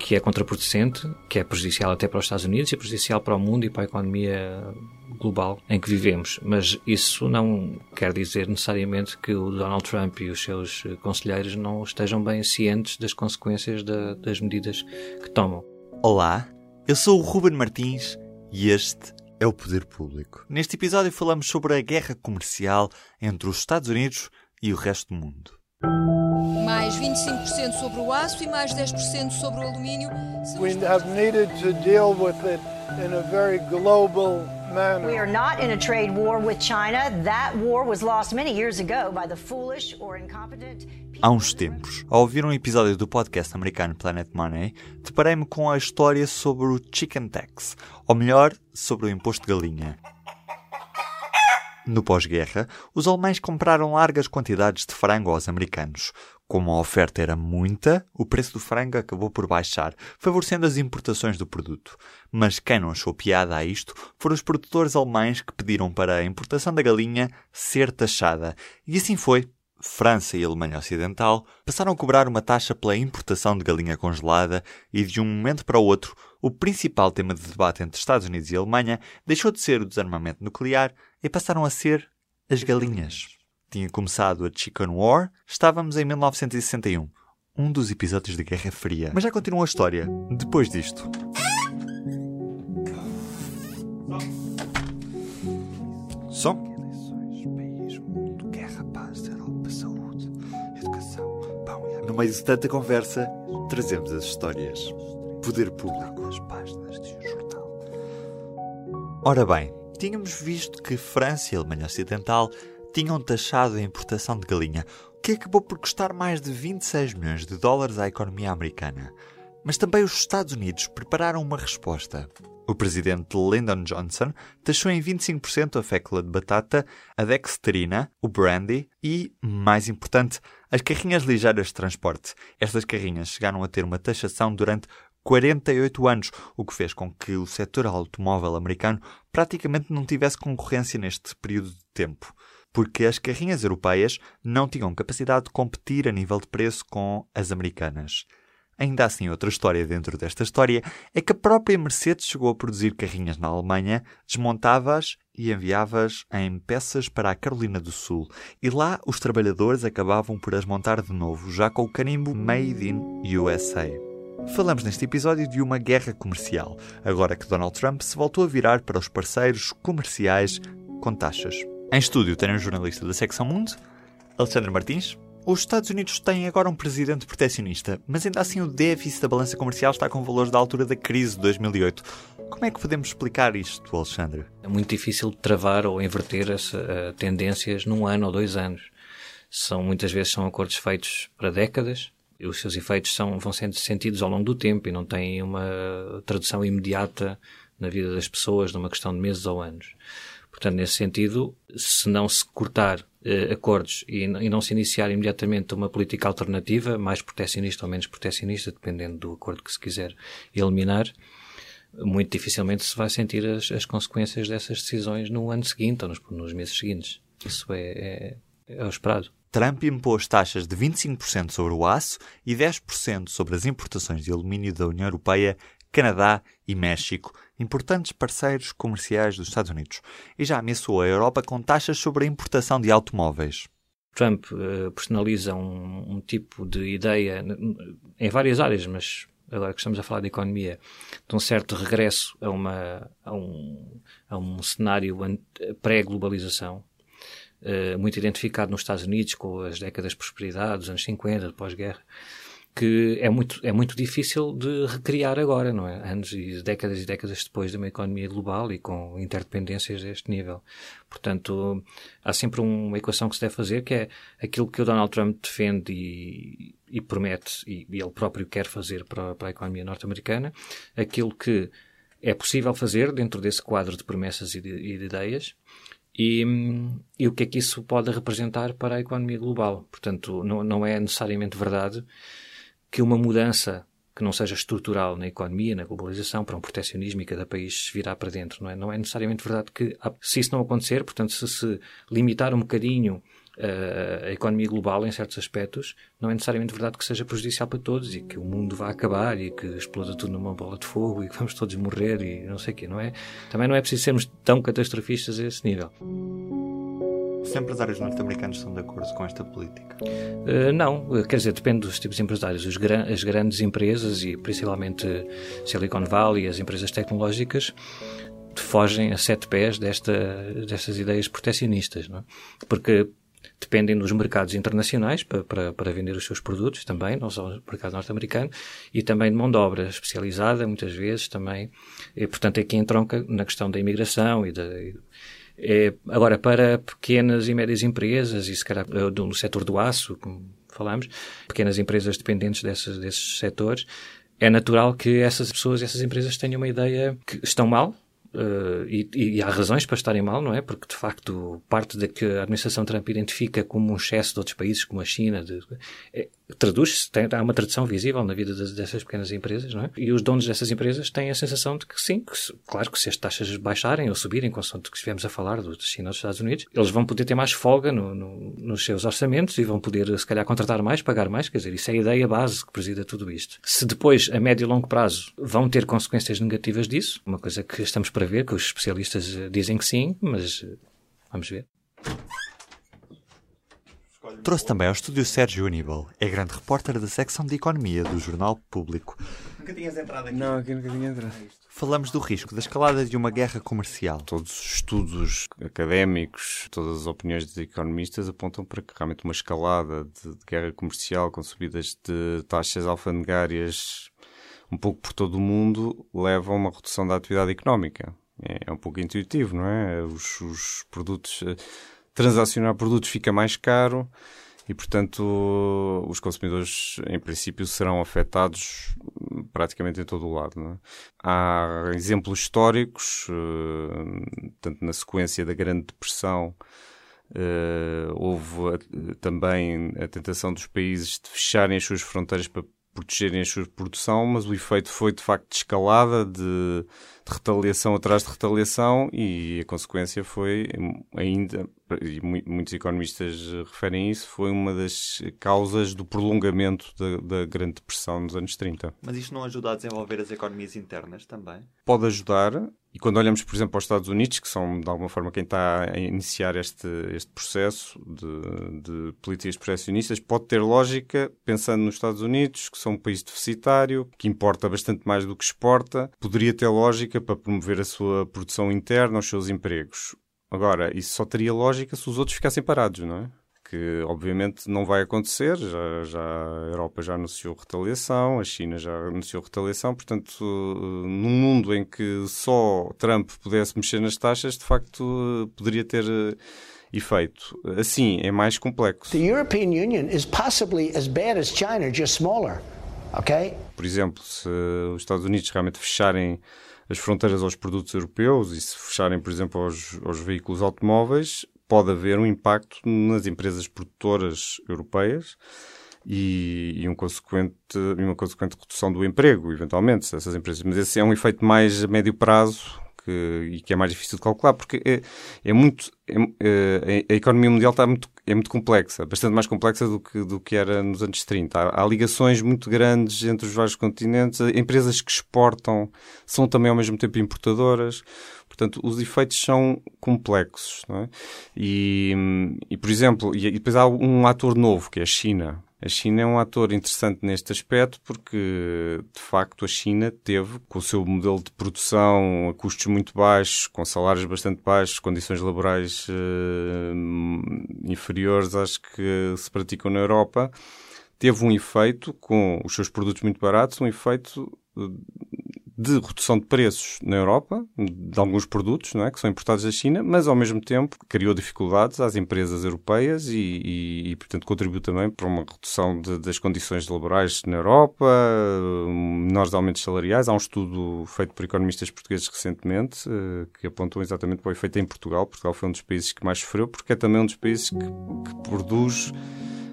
que é contraproducente, que é prejudicial até para os Estados Unidos e prejudicial para o mundo e para a economia global em que vivemos. Mas isso não quer dizer necessariamente que o Donald Trump e os seus conselheiros não estejam bem cientes das consequências da, das medidas que tomam. Olá, eu sou o Ruben Martins e este é o Poder Público. Neste episódio falamos sobre a guerra comercial entre os Estados Unidos e o resto do mundo. Mais 25% sobre o aço e mais 10% sobre o alumínio. We have needed to deal with it in a very global manner. We are not in a trade war with China. That war was lost many years ago by the foolish or incompetent. Há uns tempos, ao ouvir um episódio do podcast americano Planet Money, deparei-me com a história sobre o Chicken Tax, ou melhor, sobre o imposto de galinha. No pós-guerra, os alemães compraram largas quantidades de frango aos americanos. Como a oferta era muita, o preço do frango acabou por baixar, favorecendo as importações do produto. Mas quem não achou piada a isto foram os produtores alemães que pediram para a importação da galinha ser taxada. E assim foi. França e Alemanha Ocidental passaram a cobrar uma taxa pela importação de galinha congelada e, de um momento para o outro, o principal tema de debate entre Estados Unidos e Alemanha deixou de ser o desarmamento nuclear e passaram a ser as galinhas. Tinha começado a Chicken War, estávamos em 1961, um dos episódios da Guerra Fria. Mas já continua a história, depois disto. Som. Meio de tanta conversa, trazemos as histórias. Poder público. As páginas de um jornal. Ora bem, tínhamos visto que França e Alemanha Ocidental tinham taxado a importação de galinha, o que acabou por custar mais de 26 milhões de dólares à economia americana. Mas também os Estados Unidos prepararam uma resposta. O presidente Lyndon Johnson taxou em 25% a fécula de batata, a dextrina, o brandy e, mais importante, as carrinhas ligeiras de transporte. Estas carrinhas chegaram a ter uma taxação durante 48 anos, o que fez com que o setor automóvel americano praticamente não tivesse concorrência neste período de tempo, porque as carrinhas europeias não tinham capacidade de competir a nível de preço com as americanas. Ainda assim, outra história dentro desta história é que a própria Mercedes chegou a produzir carrinhas na Alemanha, desmontava-as e enviava-as em peças para a Carolina do Sul. E lá os trabalhadores acabavam por as montar de novo, já com o carimbo Made in USA. Falamos neste episódio de uma guerra comercial, agora que Donald Trump se voltou a virar para os parceiros comerciais com taxas. Em estúdio tem um jornalista da Secção Mundo, Alexandre Martins. Os Estados Unidos têm agora um presidente proteccionista, mas ainda assim o déficit da balança comercial está com valores da altura da crise de 2008. Como é que podemos explicar isto, Alexandre? É muito difícil travar ou inverter as uh, tendências num ano ou dois anos. São muitas vezes são acordos feitos para décadas e os seus efeitos são, vão sendo sentidos ao longo do tempo e não têm uma tradução imediata na vida das pessoas numa questão de meses ou anos. Portanto, nesse sentido, se não se cortar eh, acordos e, e, não se iniciar imediatamente uma política alternativa, mais protecionista ou menos protecionista, dependendo do acordo que se quiser eliminar, muito dificilmente se vai sentir as, as consequências dessas decisões no ano seguinte ou nos, nos meses seguintes. Isso é, é, é o esperado. Trump impôs taxas de 25% sobre o aço e 10% sobre as importações de alumínio da União Europeia, Canadá e México, importantes parceiros comerciais dos Estados Unidos, e já ameaçou a Europa com taxas sobre a importação de automóveis. Trump uh, personaliza um, um, tipo de ideia em várias áreas, mas agora que estamos a falar de economia, de um certo regresso a, uma, a, um, a um cenário pré-globalização, uh, muito identificado nos Estados Unidos com as décadas de prosperidade, dos anos 50, de pós-guerra, que é muito, é muito difícil de recriar agora, não é? Anos e décadas e décadas depois de uma economia global e com interdependências deste nível. Portanto, há sempre uma equação que se deve fazer, que é aquilo que o Donald Trump defende e, e promete, e, e, ele próprio quer fazer para, para a economia norte-americana, aquilo que é possível fazer dentro desse quadro de promessas e de, e de ideias, e, e, o que é que isso pode representar para a economia global. Portanto, não, não é necessariamente verdade que uma mudança que não seja estrutural na economia, na globalização, para um proteccionismo e cada país virar para dentro. Não é, não é necessariamente verdade que, se isso não acontecer, portanto, se se limitar um bocadinho uh, a economia global em certos aspectos, não é necessariamente verdade que seja prejudicial para todos e que o mundo vá acabar e que exploda tudo numa bola de fogo e que vamos todos morrer e não sei o quê, não é? Também não é preciso sermos tão catastrofistas a esse nível. Os empresários norte-americanos estão de acordo com esta política? Uh, não, quer dizer, depende dos tipos de empresários. Os as grandes empresas e principalmente Silicon Valley, as empresas tecnológicas, fogem a sete pés desta, destas ideias proteccionistas, não é? porque dependem dos mercados internacionais para, para, para, vender os seus produtos também, não só no mercado norte-americano, e também de mão de obra especializada, muitas vezes também. E, portanto, é aqui entronca na questão da imigração e da, é, agora, para pequenas e médias empresas, e se calhar eh, no setor do aço, como falamos, pequenas empresas dependentes desses, desses setores, é natural que essas pessoas, essas empresas tenham uma ideia que estão mal, Uh, e, e, há razões para estarem mal, não é? Porque, de facto, parte da que a administração Trump identifica como um excesso de outros países, como a China, de, é, traduz-se, há uma tradução visível na vida das, dessas pequenas empresas, não é? E os donos dessas empresas têm a sensação de que sim, que, claro que se as taxas baixarem ou subirem, consoante que estivemos a falar do China ou dos Estados Unidos, eles vão poder ter mais folga no, no, nos seus orçamentos e vão poder, se calhar, contratar mais, pagar mais, quer dizer, isso é a ideia base que presida tudo isto. Se depois, a médio e longo prazo, vão ter consequências negativas disso, uma coisa que estamos para ver, que os especialistas dizem que sim, mas vamos ver. Trouxe também ao estúdio Sérgio Aníbal, é grande repórter da secção de Economia do Jornal Público. Nunca tinhas entrado aqui? Não, aqui nunca tinha entrado. Falamos do risco da escalada de uma guerra comercial. Todos os estudos académicos, todas as opiniões dos economistas apontam para que realmente uma escalada de, de guerra comercial com subidas de taxas alfandegárias um pouco por todo o mundo leva a uma redução da atividade económica. É, é um pouco intuitivo, não é? Os, os produtos eh, transacionar produtos fica mais caro e, portanto, os consumidores, em princípio, serão afetados praticamente em todo o lado. É? Há exemplos históricos, uh, tanto na sequência da Grande Depressão, uh, houve também a tentação dos países de fecharem as suas fronteiras para protegerem a sua produção, mas o efeito foi de facto de escalada, de, retaliação atrás de retaliação, e a consequência foi ainda e muitos economistas referem isso, foi uma das causas do prolongamento da, da, Grande Depressão nos anos 30. Mas isto não ajuda a desenvolver as economias internas também? Pode ajudar, e quando olhamos, por exemplo, para os Estados Unidos, que são de alguma forma quem está a iniciar este, este processo de, de políticas proteccionistas, pode ter lógica, pensando nos Estados Unidos, que são um país deficitário, que importa bastante mais do que exporta, poderia ter lógica para promover a sua produção interna, os seus empregos. Agora, isso só teria lógica se os outros ficassem parados, não é? Que obviamente não vai acontecer, já, já a Europa já anunciou retaliação, a China já anunciou retaliação, portanto, num mundo em que só Trump pudesse mexer nas taxas, de facto poderia ter eh, efeito. Assim, é mais complexo. The European Union is possibly as bad as China, just smaller. Okay? Por exemplo, se os Estados Unidos realmente fecharem as fronteiras aos produtos europeus e se fecharem, por exemplo, aos, aos veículos automóveis, pode haver um impacto nas empresas produtoras europeias e, e, um consequente, uma consequente redução do emprego, eventualmente, essas empresas. Mas esse é um efeito mais a médio prazo que, e que é mais difícil de calcular, porque é, é muito. É, é, a economia mundial está muito, é muito complexa, bastante mais complexa do que, do que era nos anos 30. Há, há ligações muito grandes entre os vários continentes, empresas que exportam são também ao mesmo tempo importadoras. Portanto, os efeitos são complexos. É? e, e, por exemplo, e, e depois há um ator novo, que é a China. A China é um ator interessante neste aspecto porque, de facto, a China teve, com o seu modelo de produção a custos muito baixos, com salários bastante baixos, condições laborais uh, inferiores às que se praticam na Europa, teve um efeito, com os seus produtos muito baratos, um efeito de redução de preços na Europa, de alguns produtos não é, que são importados da China, mas ao mesmo tempo criou dificuldades às empresas europeias e, e, e portanto, contribuiu também para uma redução de, das condições laborais na Europa, menores aumentos salariais. Há um estudo feito por economistas portugueses recentemente eh, que apontam exatamente para o efeito em Portugal. Portugal foi um dos países que mais sofreu, porque é também um dos países que, que produz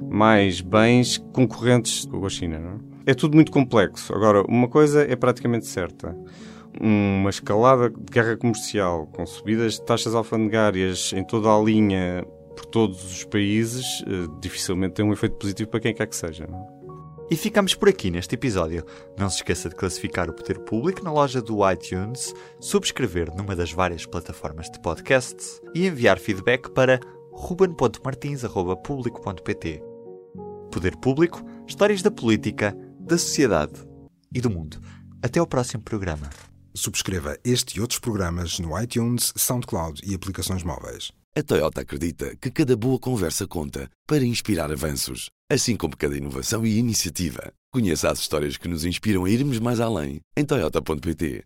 mais bens concorrentes com a China. Não é? É tudo muito complexo. Agora, uma coisa é praticamente certa. Uma escalada de guerra comercial com subidas de taxas alfandegárias em toda a linha por todos os países, eh, dificilmente tem um efeito positivo para quem quer que seja. É? E ficamos por aqui neste episódio. Não se esqueça de classificar o Poder Público na loja do iTunes, subscrever numa das várias plataformas de podcasts e enviar feedback para ruben.martins.público.pt. Poder Público, histórias da política, da sociedade e do mundo. Até ao próximo programa. Subscreva este e outros programas no iTunes, SoundCloud e aplicações móveis. A Toyota acredita que cada boa conversa conta para inspirar avanços, assim como cada inovação e iniciativa. Conheça as histórias que nos inspiram a irmos mais além em Toyota.pt.